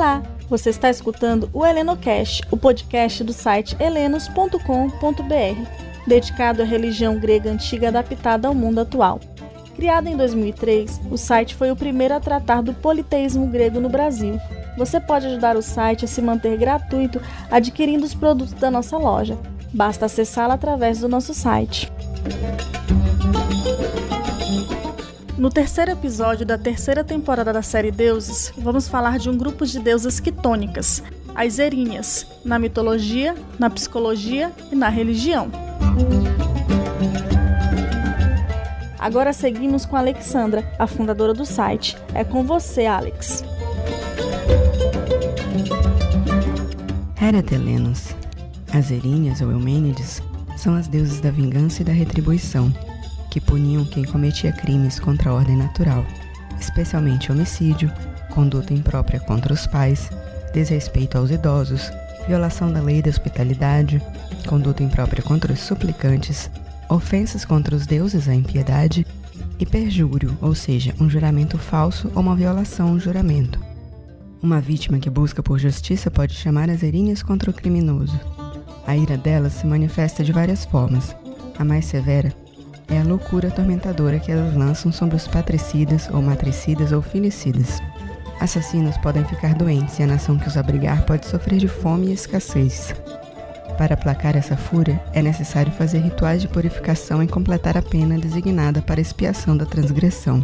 Olá, você está escutando o HelenoCast, o podcast do site helenos.com.br, dedicado à religião grega antiga adaptada ao mundo atual. Criado em 2003, o site foi o primeiro a tratar do politeísmo grego no Brasil. Você pode ajudar o site a se manter gratuito adquirindo os produtos da nossa loja. Basta acessá-la através do nosso site. No terceiro episódio da terceira temporada da série Deuses, vamos falar de um grupo de deusas quitônicas, as Erinhas, na mitologia, na psicologia e na religião. Agora seguimos com a Alexandra, a fundadora do site. É com você, Alex. Heretelenos. As Erinhas ou Eumênides são as deusas da vingança e da retribuição que puniam quem cometia crimes contra a ordem natural, especialmente homicídio, conduta imprópria contra os pais, desrespeito aos idosos, violação da lei da hospitalidade, conduta imprópria contra os suplicantes, ofensas contra os deuses à impiedade e perjúrio, ou seja, um juramento falso ou uma violação ao juramento. Uma vítima que busca por justiça pode chamar as erinhas contra o criminoso. A ira delas se manifesta de várias formas. A mais severa é a loucura atormentadora que elas lançam sobre os patricidas ou matricidas ou filicidas. Assassinos podem ficar doentes e a nação que os abrigar pode sofrer de fome e escassez. Para aplacar essa fúria, é necessário fazer rituais de purificação e completar a pena designada para expiação da transgressão.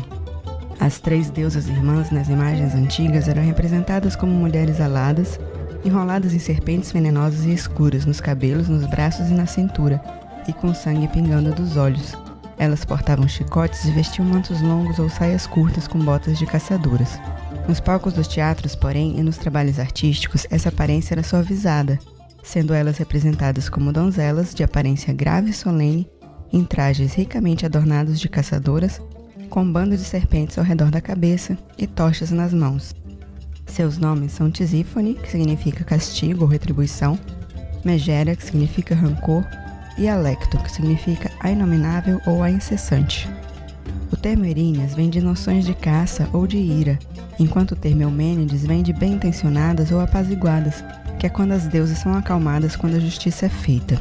As três deusas irmãs nas imagens antigas eram representadas como mulheres aladas, enroladas em serpentes venenosas e escuras nos cabelos, nos braços e na cintura, e com sangue pingando dos olhos, elas portavam chicotes e vestiam mantos longos ou saias curtas com botas de caçadoras. Nos palcos dos teatros, porém, e nos trabalhos artísticos, essa aparência era suavizada, sendo elas representadas como donzelas de aparência grave e solene, em trajes ricamente adornados de caçadoras, com um bando de serpentes ao redor da cabeça e tochas nas mãos. Seus nomes são Tisífone, que significa castigo ou retribuição, Megera, que significa rancor, e alecto, que significa a inominável ou a incessante. O termo Erinhas vem de noções de caça ou de ira, enquanto o termo Eumênides vem de bem intencionadas ou apaziguadas, que é quando as deusas são acalmadas quando a justiça é feita.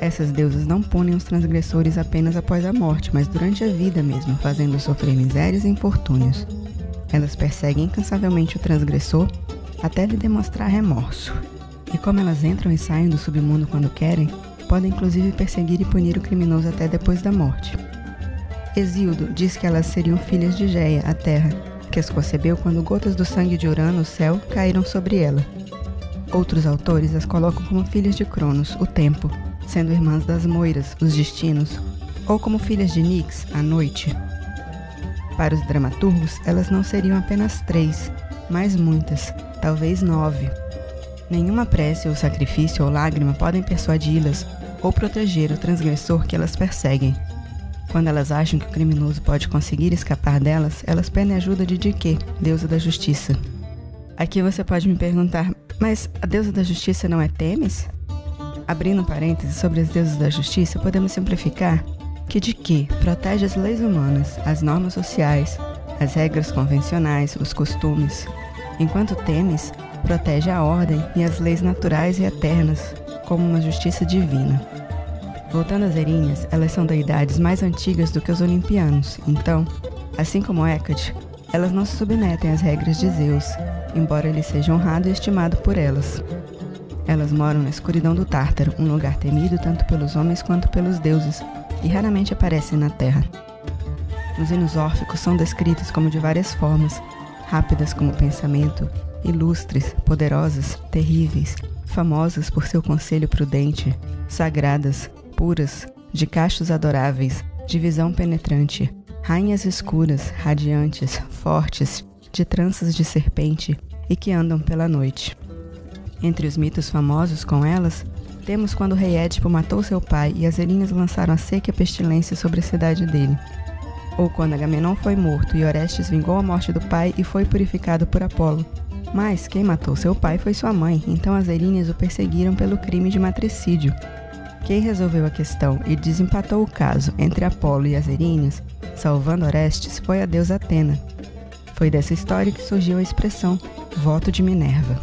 Essas deusas não punem os transgressores apenas após a morte, mas durante a vida mesmo, fazendo sofrer misérias e infortúnios. Elas perseguem incansavelmente o transgressor até lhe demonstrar remorso. E como elas entram e saem do submundo quando querem, podem inclusive perseguir e punir o criminoso até depois da morte. Exildo diz que elas seriam filhas de Geia, a terra, que as concebeu quando gotas do sangue de Urano, o céu, caíram sobre ela. Outros autores as colocam como filhas de Cronos, o tempo, sendo irmãs das Moiras, os destinos, ou como filhas de Nix, a noite. Para os dramaturgos, elas não seriam apenas três, mas muitas, talvez nove. Nenhuma prece ou sacrifício ou lágrima podem persuadi-las ou proteger o transgressor que elas perseguem. Quando elas acham que o criminoso pode conseguir escapar delas, elas pedem ajuda de Dike, deusa da justiça. Aqui você pode me perguntar, mas a deusa da justiça não é Temis? Abrindo um parênteses sobre as deusas da justiça, podemos simplificar que Dike protege as leis humanas, as normas sociais, as regras convencionais, os costumes, enquanto Temis protege a ordem e as leis naturais e eternas, como uma justiça divina. Voltando às Erinhas, elas são deidades mais antigas do que os olimpianos, então, assim como Hecate, elas não se submetem às regras de Zeus, embora ele seja honrado e estimado por elas. Elas moram na escuridão do Tártaro, um lugar temido tanto pelos homens quanto pelos deuses, e raramente aparecem na Terra. Os hinos órficos são descritos como de várias formas, rápidas como pensamento, ilustres, poderosas, terríveis, famosas por seu conselho prudente, sagradas, puras, de cachos adoráveis, de visão penetrante, rainhas escuras, radiantes, fortes, de tranças de serpente e que andam pela noite. Entre os mitos famosos com elas, temos quando o rei Édipo matou seu pai e as erinhas lançaram a seca e a pestilência sobre a cidade dele. Ou quando Agamenon foi morto e Orestes vingou a morte do pai e foi purificado por Apolo, mas quem matou seu pai foi sua mãe, então as Erinhas o perseguiram pelo crime de matricídio. Quem resolveu a questão e desempatou o caso entre Apolo e as Erinhas, salvando Orestes, foi a deusa Atena. Foi dessa história que surgiu a expressão voto de Minerva.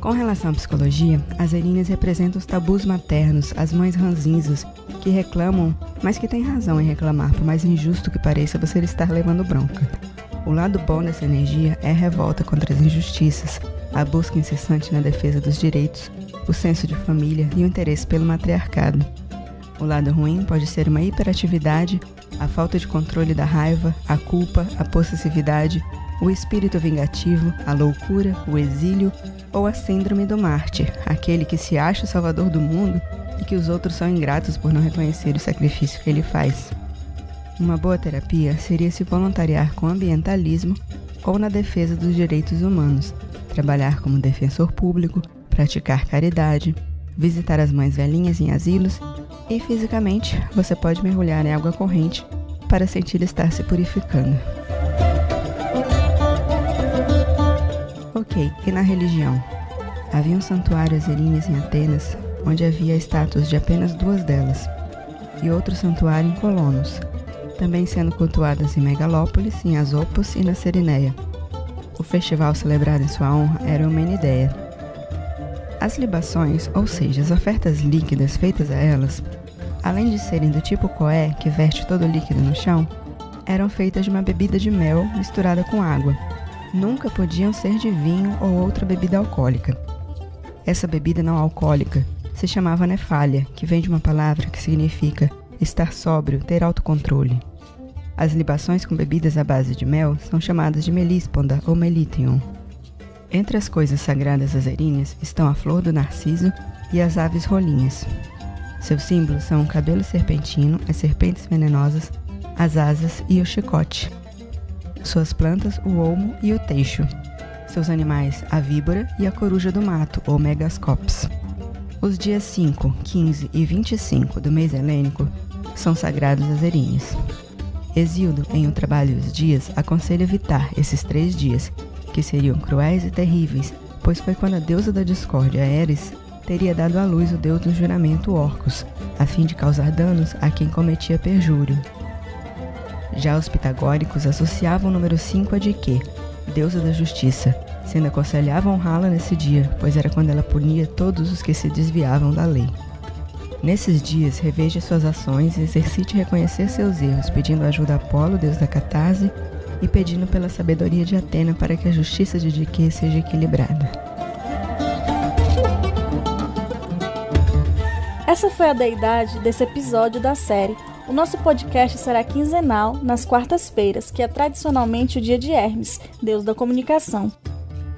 Com relação à psicologia, as erinhas representam os tabus maternos, as mães ranzinzas, que reclamam, mas que têm razão em reclamar, por mais injusto que pareça você estar levando bronca. O lado bom dessa energia é a revolta contra as injustiças, a busca incessante na defesa dos direitos, o senso de família e o interesse pelo matriarcado. O lado ruim pode ser uma hiperatividade, a falta de controle da raiva, a culpa, a possessividade, o espírito vingativo, a loucura, o exílio ou a síndrome do mártir, aquele que se acha o salvador do mundo e que os outros são ingratos por não reconhecer o sacrifício que ele faz. Uma boa terapia seria se voluntariar com ambientalismo ou na defesa dos direitos humanos, trabalhar como defensor público, praticar caridade, visitar as mães velhinhas em asilos e fisicamente você pode mergulhar em água corrente para sentir estar se purificando. Ok, e na religião? Havia um santuário às Erinhas em Atenas, onde havia estátuas de apenas duas delas, e outro santuário em Colonos, também sendo cultuadas em Megalópolis, em Asopos e na Serineia. O festival celebrado em sua honra era uma ideia. As libações, ou seja, as ofertas líquidas feitas a elas, além de serem do tipo coé, que verte todo o líquido no chão, eram feitas de uma bebida de mel misturada com água. Nunca podiam ser de vinho ou outra bebida alcoólica. Essa bebida não alcoólica se chamava nefália, que vem de uma palavra que significa estar sóbrio, ter autocontrole. As libações com bebidas à base de mel são chamadas de melísponda ou melitium. Entre as coisas sagradas azerinhas estão a flor do narciso e as aves rolinhas. Seus símbolos são o cabelo serpentino, as serpentes venenosas, as asas e o chicote. Suas plantas, o olmo e o teixo. Seus animais, a víbora e a coruja do mato, ou megascops. Os dias 5, 15 e 25 do mês helênico são sagrados às erinhas. Exildo, em O Trabalho e os Dias, aconselha evitar esses três dias, que seriam cruéis e terríveis, pois foi quando a deusa da discórdia, Eris, teria dado à luz o deus do juramento Orcus, a fim de causar danos a quem cometia perjúrio. Já os pitagóricos associavam o número 5 a Dique, deusa da justiça, sendo aconselhava honrá-la nesse dia, pois era quando ela punia todos os que se desviavam da lei. Nesses dias, reveja suas ações e exercite reconhecer seus erros, pedindo ajuda a Apolo, deus da catarse, e pedindo pela sabedoria de Atena para que a justiça de Dique seja equilibrada. Essa foi a deidade desse episódio da série. O nosso podcast será quinzenal, nas quartas-feiras, que é tradicionalmente o dia de Hermes, deus da comunicação.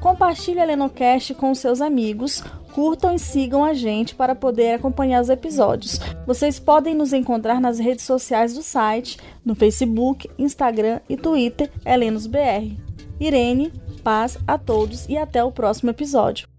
Compartilhe a Lenocast com seus amigos, curtam e sigam a gente para poder acompanhar os episódios. Vocês podem nos encontrar nas redes sociais do site, no Facebook, Instagram e Twitter, HelenosBR. Irene, paz a todos e até o próximo episódio.